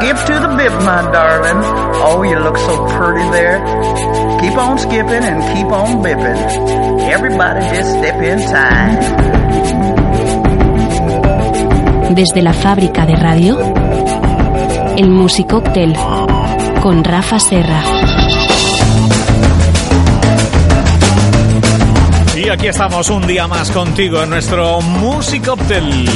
skip to the bip, my darling. Oh, you look so pretty there. Keep on skipping and keep on bipping. Everybody just step in time. Desde la fábrica de radio, el Musicóctel con Rafa Serra. Y aquí estamos un día más contigo en nuestro Musicoptel.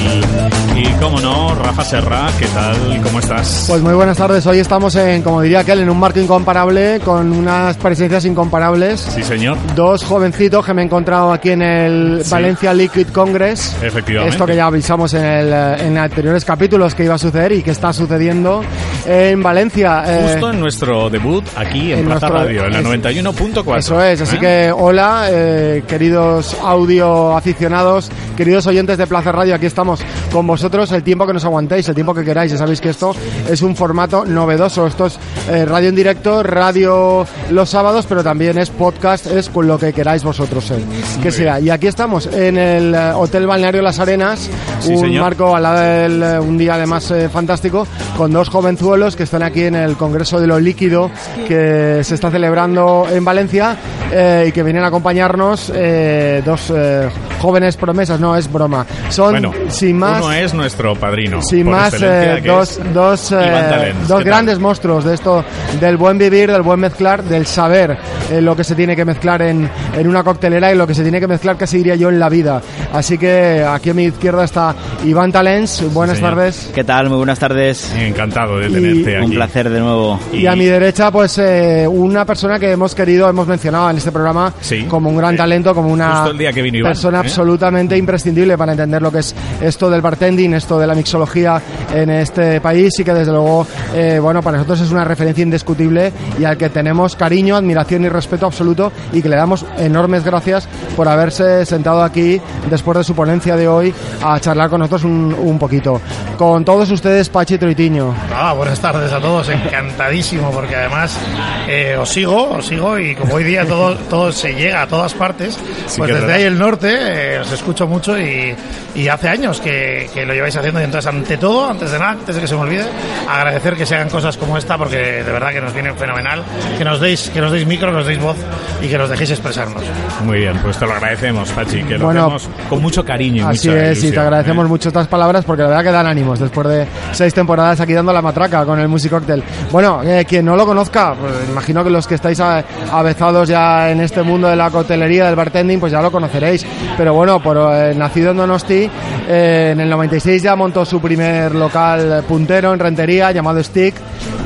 Y como no, Rafa Serra, ¿qué tal? ¿Cómo estás? Pues muy buenas tardes. Hoy estamos en, como diría aquel, en un marco incomparable, con unas presencias incomparables. Sí, señor. Dos jovencitos que me he encontrado aquí en el Sí. Valencia Liquid Congress. Efectivamente. Esto que ya avisamos en, el, eh, en anteriores capítulos que iba a suceder y que está sucediendo en Valencia. Eh, Justo en nuestro debut aquí en, en Plaza nuestro- Radio, en la es- 91.4. Eso es, así ¿eh? que hola, eh, queridos audio aficionados, queridos oyentes de Plaza Radio, aquí estamos con vosotros el tiempo que nos aguantéis, el tiempo que queráis. Ya sabéis que esto es un formato novedoso, esto es eh, radio en directo, radio los sábados, pero también es podcast, es con lo que queráis vosotros eh, que sea. Y aquí estamos en el eh, Hotel Balneario Las Arenas, Sí, un señor. marco al lado del eh, un día además eh, fantástico, con dos jovenzuelos que están aquí en el Congreso de lo Líquido que se está celebrando en Valencia eh, y que vienen a acompañarnos dos jóvenes promesas, no es broma. Son Bueno, sin más uno es nuestro padrino. sin más eh, dos, dos, eh, Talens. dos ¿Qué tal? grandes monstruos de esto del buen vivir, del buen mezclar, del saber eh, lo que se tiene que mezclar en, en una coctelera y lo que se tiene que mezclar casi diría yo en la vida. Así que aquí a mi izquierda está Iván Talens, buenas señor. tardes. ¿Qué tal? Muy buenas tardes. Encantado de Y- tenerte aquí. Un placer de nuevo. Y a mi derecha, pues eh, una persona que hemos querido, hemos mencionado en este programa Sí. como un gran Eh, talento, como una justo el día que vino Iván, persona ¿eh? Absolutamente imprescindible para entender lo que es esto del bartending, esto de la mixología en este país y que desde luego, eh, bueno, para nosotros es una referencia indiscutible y al que tenemos cariño, admiración y respeto absoluto y que le damos enormes gracias por haberse sentado aquí después de su ponencia de hoy a charlar con nosotros un, un poquito. Con todos ustedes, Pachi Troitiño. Ah, buenas tardes a todos, encantadísimo porque además eh, os sigo, os sigo y como hoy día todo, todo se llega a todas partes, pues desde verdad. ahí el norte eh, os escucho mucho y, y hace años que, que lo lleváis haciendo y entonces ante todo, antes de nada, antes de que se me olvide, agradecer que se hagan cosas como esta porque de verdad que nos viene fenomenal, que nos deis, que nos deis micro, que nos deis voz y que nos dejéis expresarnos. Muy bien, pues te lo agradecemos, Pachi, que lo Bueno, hacemos con mucho cariño y Así mucha es, y ilusión, te agradecemos ¿eh? mucho estas palabras porque la verdad que dan ánimos después de seis temporadas aquí dando la matraca con el Music Cocktail. Bueno, eh, quien no lo conozca, pues imagino que los que estáis a- avezados ya en este mundo de la coctelería, del bartending, pues ya lo conoceréis. Pero bueno, por, eh, nacido en Donosti, eh, en el 96 ya montó su primer local puntero en Rentería llamado Stick.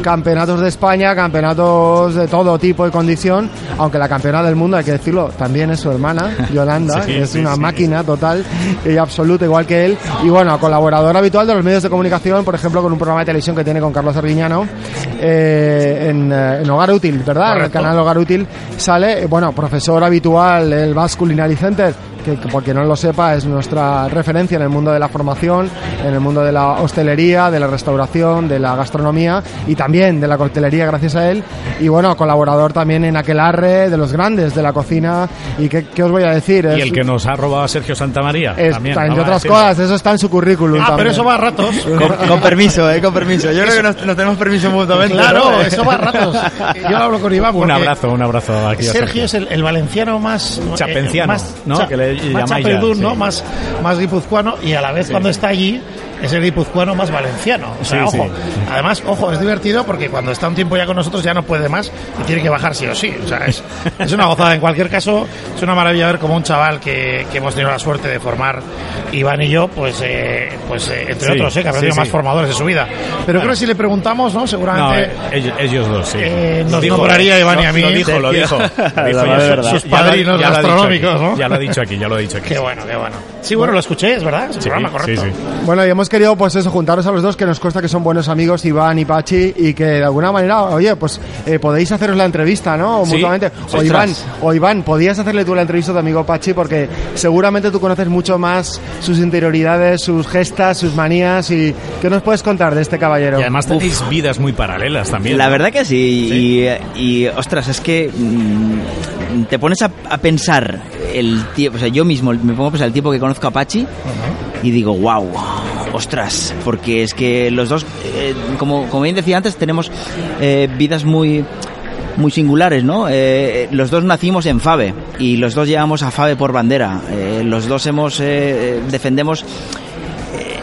Campeonatos de España, campeonatos de todo tipo y condición, aunque la campeona del mundo, hay que decirlo, también es su hermana, Yolanda, Sí, que es sí, una sí. máquina total y absoluta, igual que él. Y bueno, colaborador habitual de los medios de comunicación, por ejemplo, con un programa de televisión que tiene con Carlos Arguiñano eh, en, eh, en Hogar Útil, ¿verdad? En el canal Hogar Útil sale, bueno, profesor habitual del Basque Culinary Center, que por quien no lo sepa es nuestra referencia en el mundo de la formación, en el mundo de la hostelería, de la restauración, de la gastronomía y también de la coctelería gracias a él. Y bueno, colaborador también en Aquelarre, de los grandes de la cocina. ¿Y qué, qué os voy a decir? Y Es- el que nos ha robado a Sergio Santamaría. es- también, entre otras cosas, eso está en su currículum. Ah, también. pero eso va a ratos. Con, con permiso, eh, con permiso. Yo creo que nos, nos tenemos permiso mutuamente. Claro, ¿no? eso va a ratos. Yo hablo con Iván Un abrazo, un abrazo aquí a Sergio es el, el valenciano más eh, Chapenciano, más, ¿no? Que le más ¿no? Más, más guipuzcoano y a la vez cuando está allí es el guipuzcoano más valenciano. O sea, Sí, ojo. sí. Además, ojo, es divertido porque cuando está un tiempo ya con nosotros ya no puede más y tiene que bajar sí o sí. O sea, es, es una gozada. En cualquier caso, es una maravilla ver como un chaval que, que hemos tenido la suerte de formar, Iván y yo, pues, eh, pues eh, entre Sí, otros, eh, que habrá sido sí. más formadores de su vida. Pero creo que si le preguntamos, ¿no? No, Seguramente. eh, ellos, ellos dos, sí. Eh, nos Dijo- nombraría a Iván y a lo- mí. Lo dijo, lo dijo. Lo dijo ya- ya- Sus ya padrinos ya lo dicho gastronómicos, aquí, ¿no? Ya lo ha dicho aquí, ya lo ha dicho aquí. Qué bueno, qué bueno. Sí, bueno, lo escuché, es verdad, es Sí, programa sí, correcto. sí. Bueno, y hemos querido, pues eso, juntaros a los dos, que nos consta que son buenos amigos, Iván y Pachi, y que de alguna manera, oye, pues eh, podéis haceros la entrevista, ¿no? O Sí. mutuamente. O. Iván, o Iván, podías hacerle tú la entrevista a tu amigo Pachi, porque seguramente tú conoces mucho más sus interioridades, sus gestas, sus manías, y ¿qué nos puedes contar de este caballero? Y además tenéis vidas muy paralelas también. La ¿no? verdad que sí. Y, y, ostras, es que mm, te pones a, a pensar el tiempo, o sea, yo mismo me pongo a pensar el tiempo que conozco a Pachi y digo, wow, ostras, porque es que los dos, eh, como, bien decía antes, tenemos eh, vidas muy muy singulares, ¿no? Eh, los dos nacimos en Fave y los dos llevamos a Fave por bandera. Eh, los dos hemos defendemos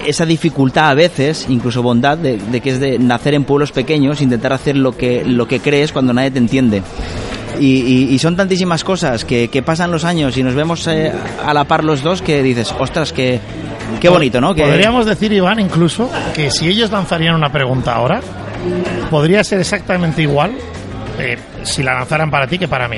esa dificultad a veces, incluso bondad, de, que es de nacer en pueblos pequeños, intentar hacer lo que lo que crees cuando nadie te entiende. Y, son tantísimas cosas que, pasan los años y nos vemos a la par los dos que dices, ostras, que qué bonito, ¿no? Que, Podríamos decir, Iván, incluso, que si ellos lanzarían una pregunta ahora, podría ser exactamente igual eh, si la lanzaran para ti que para mí.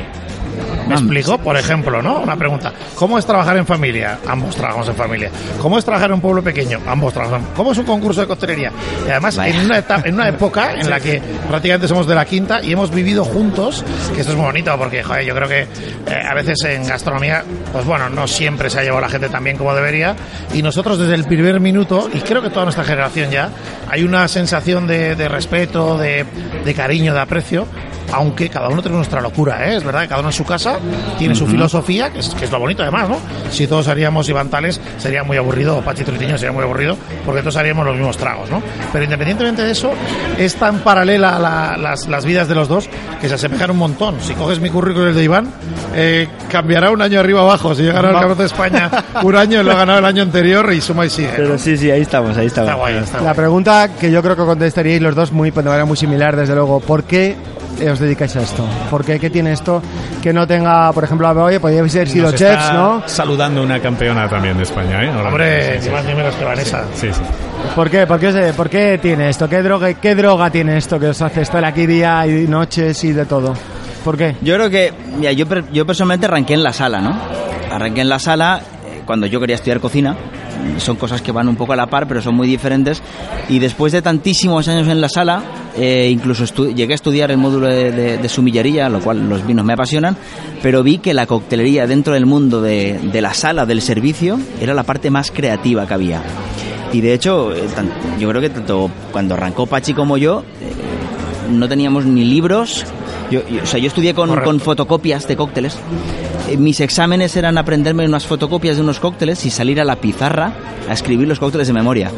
¿Me explico? Por ejemplo, ¿no? Una pregunta. ¿Cómo es trabajar en familia? Ambos trabajamos en familia. ¿Cómo es trabajar en un pueblo pequeño? Ambos trabajamos. ¿Cómo es un concurso de coctelería? Y además, Vaya. en una, etapa- en una época en la que prácticamente somos de la quinta y hemos vivido juntos, que esto es muy bonito porque, joder, yo creo que eh, a veces en gastronomía, pues bueno, no siempre se ha llevado la gente tan bien como debería. Y nosotros desde el primer minuto, y creo que toda nuestra generación ya, hay una sensación de, de respeto, de, de cariño, de aprecio, aunque cada uno tiene nuestra locura, ¿eh? es verdad que cada uno en su casa tiene su filosofía, que es, que es lo bonito además, ¿no? Si todos haríamos Iván Tales sería muy aburrido, o Pachito Tritiño sería muy aburrido, porque todos haríamos los mismos tragos, ¿no? Pero independientemente de eso, es tan paralela la- las, las vidas de los dos que se asemejan un montón. Si coges mi currículum y el de Iván, eh, cambiará un año arriba abajo. Si yo he ganado el Campeonato de España un año, lo he ganado el año anterior y suma y sigue. ¿no? Pero sí, sí, ahí estamos, ahí estamos. Está guay, está La guay. pregunta que yo creo que contestaríais los dos muy, de manera muy similar, desde luego. ¿Por qué os dedicáis a esto? ¿Por qué? ¿Qué tiene esto que no tenga, por ejemplo, oye, podríais haber sido Nos chefs, está ¿no? Saludando una campeona también de España, ¿eh? Ahora Hombre, ni más ni menos que Vanessa. sí, sí. ¿Por qué? ¿Por qué, se- por qué tiene esto? ¿Qué droga, ¿Qué droga tiene esto que os hace estar aquí día y noches y de todo? ¿Por qué? Yo creo que, mira, yo, yo personalmente arranqué en la sala, ¿no? Arranqué en la sala eh, cuando yo quería estudiar cocina. Son cosas que van un poco a la par, pero son muy diferentes. Y después de tantísimos años en la sala, eh, incluso llegué a estudiar el módulo de, de, de sumillería, lo cual los vinos me apasionan, pero vi que la coctelería dentro del mundo de, de la sala, del servicio, era la parte más creativa que había. Y de hecho, eh, yo creo que tanto cuando arrancó Pachi como yo, eh, no teníamos ni libros. Yo, yo- o sea, yo estudié con fotocopias de cócteles. Eh, Mis exámenes eran aprenderme unas fotocopias de unos cócteles y salir a la pizarra a escribir los cócteles de memoria.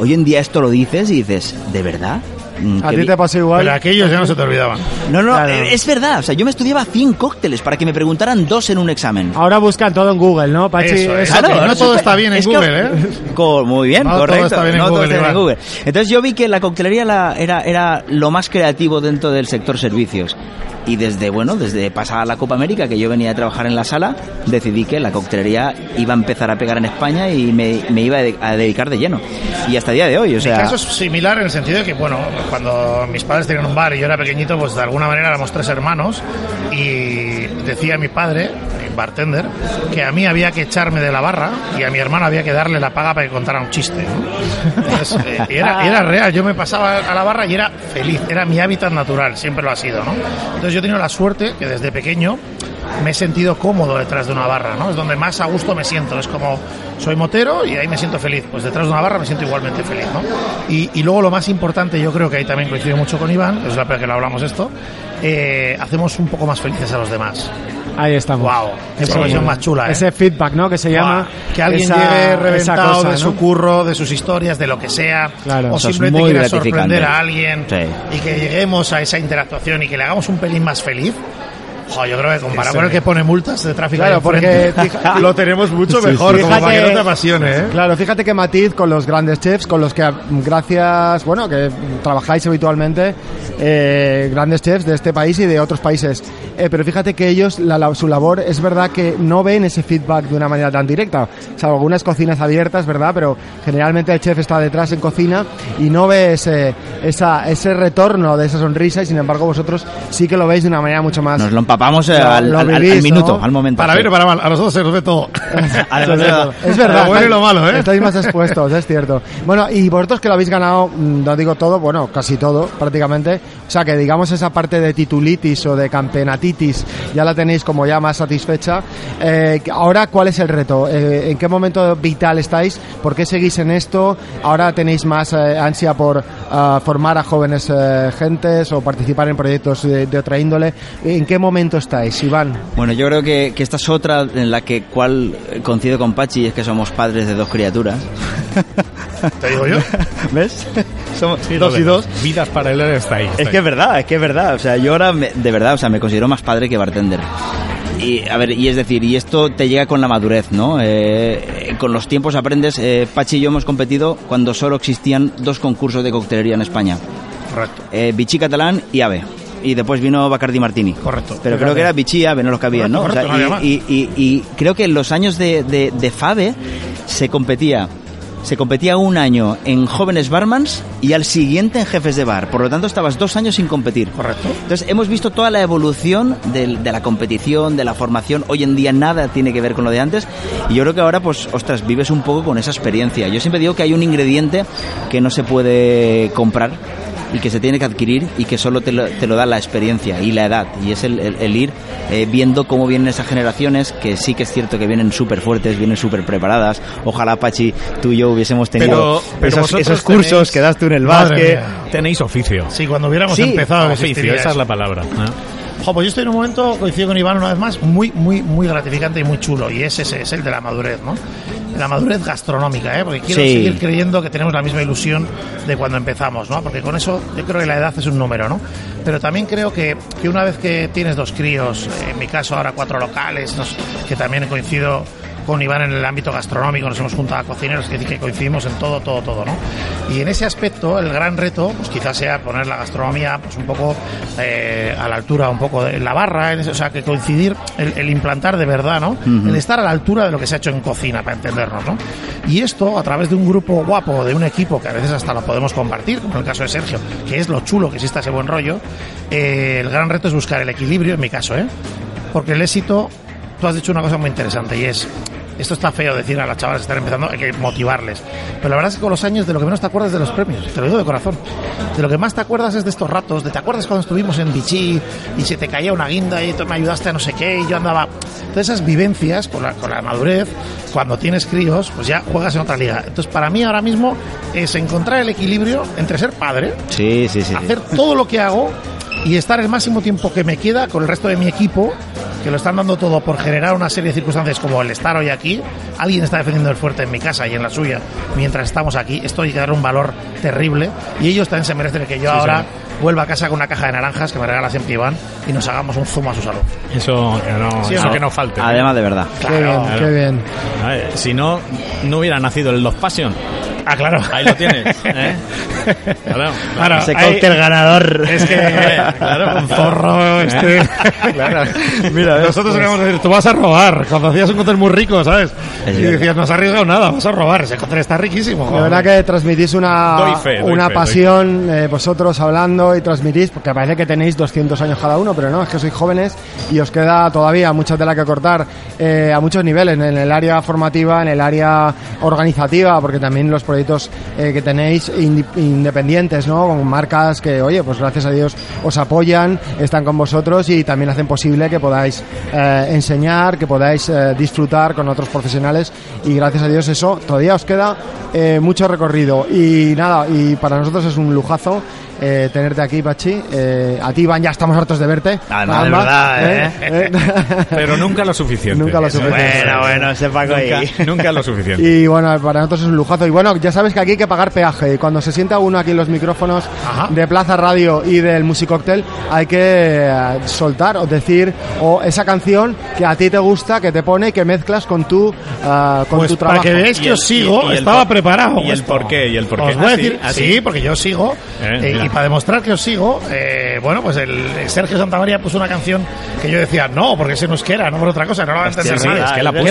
Hoy en día esto lo dices y dices, ¿de verdad? Mm, ¿A ti te pasa Pero igual? aquellos ya no se te olvidaban. No, no, Claro. eh, es verdad. O sea, yo me estudiaba 100 cócteles para que me preguntaran dos en un examen. Ahora buscan todo en Google, ¿no, Pachi? Eso es. Eso Claro, no ahora todo es está bien en es que- Google, ¿eh? Muy bien, No todo correcto. está bien en No todo está bien en. Google. Entonces yo vi que la coctelería la- era, era lo más creativo dentro del sector servicios. Y desde, bueno, desde pasada la Copa América, que yo venía a trabajar en la sala, decidí que la coctelería iba a empezar a pegar en España y me, me iba a de- a dedicar de lleno. Y hasta el día de hoy, o Mi sea... caso es similar en el sentido de que, bueno, cuando mis padres tenían un bar y yo era pequeñito, pues de alguna manera éramos tres hermanos y decía mi padre, bartender, que a mí había que echarme de la barra y a mi hermano había que darle la paga para que contara un chiste. ¿no? Entonces, eh, era, era real, yo me pasaba a la barra y era feliz, era mi hábitat natural, siempre lo ha sido, ¿no? Entonces yo he tenido la suerte que desde pequeño me he sentido cómodo detrás de una barra, ¿no? Es donde más a gusto me siento. Es como, soy motero y ahí me siento feliz. Pues detrás de una barra me siento igualmente feliz, ¿no? Y, y luego lo más importante, yo creo que ahí también coincido mucho con Iván, es la primera que lo hablamos esto, eh, hacemos un poco más felices a los demás. Ahí estamos. Wow, qué Ese- profesión más chula, ¿eh? Ese feedback, ¿no? Que se llama. Buah, que alguien esa- llegue reventado cosa, de ¿no? su curro, de sus historias, de lo que sea, Claro. o simplemente quiera sorprender a alguien Sí. y que lleguemos a esa interactuación y que le hagamos un pelín más feliz. Jo, yo creo que comparado con el que pone multas de tráfico Claro, porque lo tenemos mucho mejor, como Fíjate- para que no te apasione, ¿eh? Claro, fíjate qué matiz con los grandes chefs, con los que gracias, bueno, que trabajáis habitualmente, eh, grandes chefs de este país y de otros países. Eh, pero fíjate que ellos, la- la- su labor, es verdad que no ven ese feedback de una manera tan directa. O sea, algunas cocinas abiertas, ¿verdad? Pero generalmente el chef está detrás en cocina y no ve ese, esa, ese retorno de esa sonrisa y sin embargo vosotros sí que lo veis de una manera mucho más... Nos lo empapamos eh, Lo- al, lo al- al- al vivís, minuto, ¿no? al momento. Para bien o para mal, a nosotros se nos ve todo. Es verdad. Lo bueno y lo malo, ¿eh? Estáis más expuestos, es cierto. Bueno, y vosotros que lo habéis ganado, mm, no digo todo, bueno, casi todo, prácticamente. Sea que digamos esa parte de titulitis o de campeonatitis ya la tenéis como ya más satisfecha. Eh, ahora, ¿cuál es el reto? Eh, ¿En qué momento vital estáis? ¿Por qué seguís en esto? ¿Ahora tenéis más eh, ansia por ah, formar a jóvenes eh, gentes o participar en proyectos de, de otra índole? ¿En qué momento estáis, Iván? Bueno, yo creo que, que esta es otra en la que cual coincido con Pachi, es que somos padres de dos criaturas. Te digo yo. ¿Ves? Somos Sí, dos y dos. Vidas paralelas está ahí. Es que es verdad, es que es verdad. O sea, yo ahora, me- de verdad, o sea, me considero más padre que bartender. Y, a ver, y es decir, y esto te llega con la madurez, ¿no? Eh, eh, con los tiempos aprendes. Eh, Pachi y yo hemos competido cuando solo existían dos concursos de coctelería en España. Correcto. Eh, Vichy Catalán y Ave. Y después vino Bacardi Martini. Correcto. Pero creo que era Vichy y Ave, no los que había, ¿no? Correcto, O sea, correcto, no había y, y- y- y creo que en los años de, de, de Fave se competía se competía un año en jóvenes barmans y al siguiente en jefes de bar. Por lo tanto, estabas dos años sin competir. Correcto. Entonces, hemos visto toda la evolución del- de, la competición, de la formación. Hoy en día nada tiene que ver con lo de antes. Y yo creo que ahora, pues, ostras, vives un poco con esa experiencia. Yo siempre digo que hay un ingrediente que no se puede comprar y que se tiene que adquirir y que solo te lo, te lo da la experiencia y la edad. Y es el, el- el ir eh, viendo cómo vienen esas generaciones, que sí que es cierto que vienen súper fuertes, vienen súper preparadas. Ojalá, Pachi, tú y yo hubiésemos tenido Pero- pero esos, cursos tenéis- que das tú en el básquet. Tenéis oficio. Sí, cuando hubiéramos Sí, empezado Oficio, esa es la palabra. ¿eh? Jo, pues yo estoy en un momento, coincido con Iván una vez más, muy, muy, muy gratificante y muy chulo. Y ese, ese es el de la madurez, ¿no? La madurez gastronómica, ¿eh? Porque quiero Sí. seguir creyendo que tenemos la misma ilusión de cuando empezamos, ¿no? Porque con eso yo creo que la edad es un número, ¿no? Pero también creo que, que una vez que tienes dos críos, en mi caso ahora cuatro locales, que también coincido con Iván en el ámbito gastronómico, nos hemos juntado a cocineros, que, que coincidimos en todo, todo, todo, ¿no? Y en ese aspecto, el gran reto, pues quizás sea poner la gastronomía pues un poco eh, a la altura, un poco de la barra, en ese- o sea, que coincidir, el, el implantar de verdad, ¿no? El estar a la altura de lo que se ha hecho en cocina, para entendernos, ¿no? Y esto, a través de un grupo guapo, de un equipo, que a veces hasta lo podemos compartir, como en el caso de Sergio, que es lo chulo que exista ese buen rollo, eh, el gran reto es buscar el equilibrio, en mi caso, ¿eh? Porque el éxito tú has dicho una cosa muy interesante y es esto está feo decir a las chavales que están empezando, hay que motivarles. Pero la verdad es que con los años de lo que menos te acuerdas es de los premios, te lo digo de corazón. De lo que más te acuerdas es de estos ratos, de te acuerdas cuando estuvimos en Vichy y se te caía una guinda y tú me ayudaste a no sé qué y yo andaba. Todas esas vivencias con la, con la madurez, cuando tienes críos, pues ya juegas en otra liga. Entonces para mí ahora mismo es encontrar el equilibrio entre ser padre, Sí, sí, sí. sí. hacer todo lo que hago y estar el máximo tiempo que me queda con el resto de mi equipo, que lo están dando todo por generar una serie de circunstancias como el estar hoy aquí. Alguien está defendiendo el fuerte en mi casa y en la suya mientras estamos aquí. Esto hay que darle un valor terrible y ellos también se merecen que yo ahora vuelva a casa con una caja de naranjas que me regala siempre Iván y nos hagamos un zumo a su salud. Eso que no, Sí, eso ¿no? que no falte. Además, de verdad. qué bien, claro. qué bien. A ver, si no, no hubiera nacido el Love Passion. Ah, claro. Ahí lo tienes. ¿eh? Claro, Claro, Ese ahí- cóctel ganador. Es que, Claro. con zorro, este. Claro. Mira, nosotros queríamos decir, tú vas a robar. Cuando hacías un cóctel muy rico, ¿sabes? Es Y decías, no has arriesgado nada, vas a robar. Ese cóctel está riquísimo. Joder. verdad que transmitís una, Doy fe, doy una fe, pasión eh, vosotros hablando y transmitís, porque parece que tenéis 200 años cada uno, pero no, es que sois jóvenes y os queda todavía mucha tela que cortar eh, a muchos niveles, en el área formativa, en el área organizativa, porque también los proyectos eh, que tenéis independientes, ¿no? Con marcas que, oye, pues gracias a Dios os apoyan, están con vosotros y también hacen posible que podáis eh, enseñar, que podáis eh, disfrutar con otros profesionales y gracias a Dios eso todavía os queda mucho recorrido y nada, y para nosotros es un lujazo eh, tenerte aquí, Pachi. Eh, a ti, Iván, ya estamos hartos de verte. Además, de Caramba, verdad, ¿eh? Pero nunca lo suficiente. Nunca lo suficiente. Bueno, bueno, Paco ahí. Nunca, nunca lo suficiente. Y bueno, para nosotros es un lujazo. Y bueno, ya sabes que aquí hay que pagar peaje. Y cuando se sienta uno aquí en los micrófonos Ajá. de Plaza Radio y del Musicóctel, hay que eh, soltar o decir o esa canción que a ti te gusta, que te pone y que mezclas con tu, ah, con Pues tu para trabajo. que veáis Y que el- os sigo, y- y el estaba por- preparado. y el por qué, y el por Os qué. voy a Ah, decir, sí, ah, sí, porque yo sigo. Eh, eh, y para demostrar que os sigo, eh, bueno, pues el Sergio Santamaría puso una canción que yo decía, no, porque ese no es que era, no por otra cosa, no lo va a entender sí, nadie. es que la puso,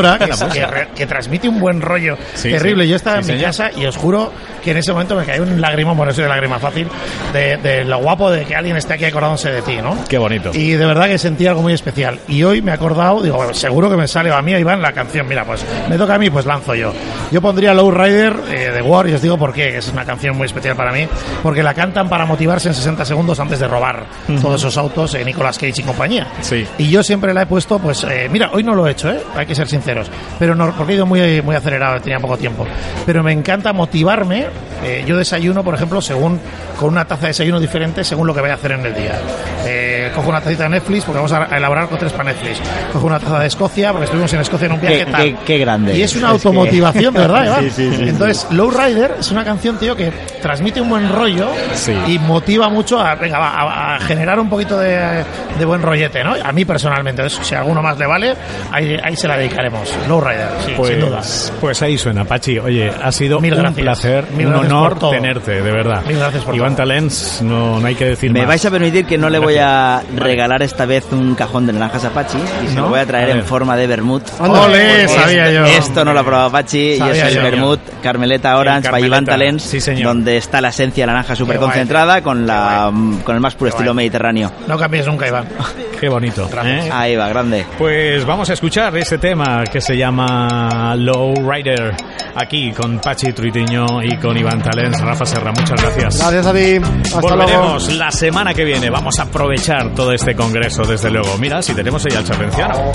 Era es que que, que transmite un buen rollo Sí, terrible. sí. Yo estaba en mi casa y os juro que en ese momento me cayó un lagrimón, bueno, soy de lágrima fácil, de, de lo guapo de que alguien esté aquí acordándose de ti, ¿no? Qué bonito. Y de verdad que sentí algo muy especial. Y hoy me he acordado, digo, bueno, seguro que me sale a mí, a Iván, la canción. Mira, pues me toca a mí, pues lanzo yo. Yo pondría Low Rider eh, de War y os digo por qué, que es una canción muy especial para mí. Porque la cantan para motivarse en 60 segundos antes de robar todos esos autos, eh, Nicolas Cage y compañía. Sí. Y yo siempre la he puesto, pues, eh, mira, hoy no lo he hecho, ¿eh? hay que ser sinceros, pero no, porque he ido muy, muy acelerado, tenía poco tiempo. Pero me encanta motivarme. eh, yo desayuno, por ejemplo, según con una taza de desayuno diferente según lo que voy a hacer en el día. Eh, cojo una tacita de Netflix porque vamos a elaborar con tres para Netflix. Cojo una taza de Escocia porque estuvimos en Escocia en un viaje Qué- tal. qué- qué grande. Y es una Es que- automotivación, de ¿verdad, Iván? Sí, sí, sí. Entonces, Low Rider es una canción, tío, que transmite un buen rollo Sí. y motiva mucho a, venga, va, a, a generar un poquito de, de buen rollete, ¿no? A mí personalmente, eso, si a alguno más le vale, ahí, ahí se la dedicaremos. Low Rider, sí, sin duda. Pues, pues ahí suena, Pachi. Oye, ha sido Mil un gracias. placer, Mil un honor tenerte, de verdad. Mil gracias por Iván todo. Talents, no, no hay que decir Me más. vais a permitir que no le voy a regalar esta vez un cajón de naranjas a Pachi y se ¿No? lo voy a traer A en forma de vermut. ¡Ole! Esto- Sabía yo. Esto no lo ha probado Pachi y eso es vermut Carmeleta Orange para Iván Carmeleta, Talents, sí, señor. donde está la esencia de naranja súper concentrada con la con el más puro estilo mediterráneo. No cambies nunca, Iván. Qué bonito. ¿eh? Ahí va, grande. Pues vamos a escuchar este tema que se llama Low Rider, aquí con Pachi Truitiño y con Iván Talents. Rafa Serra, muchas gracias. Gracias a ti. Hasta luego. Volveremos la semana que viene. Vamos a aprovechar todo este congreso, desde luego. Mira, si tenemos ahí al charlenciano.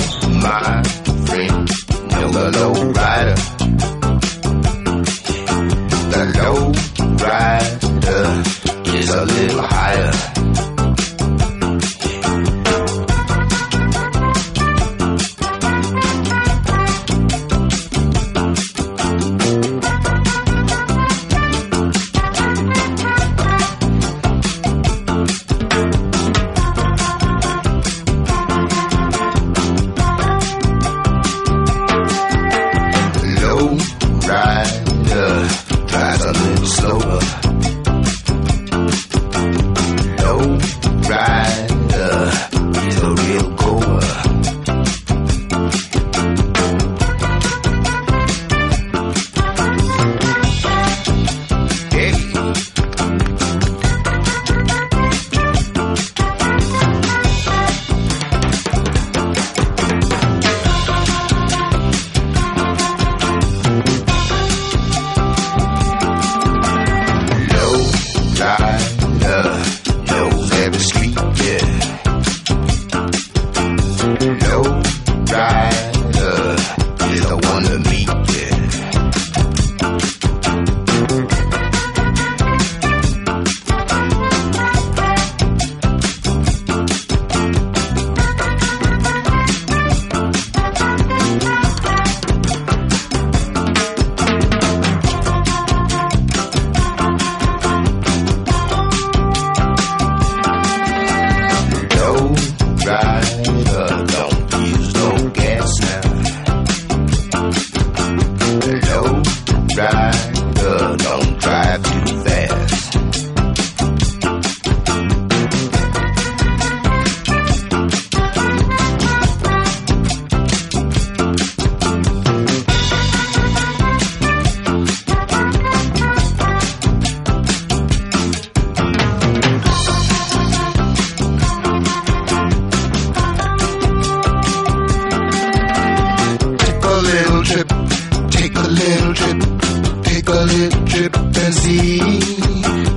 little trip, take a little trip and see.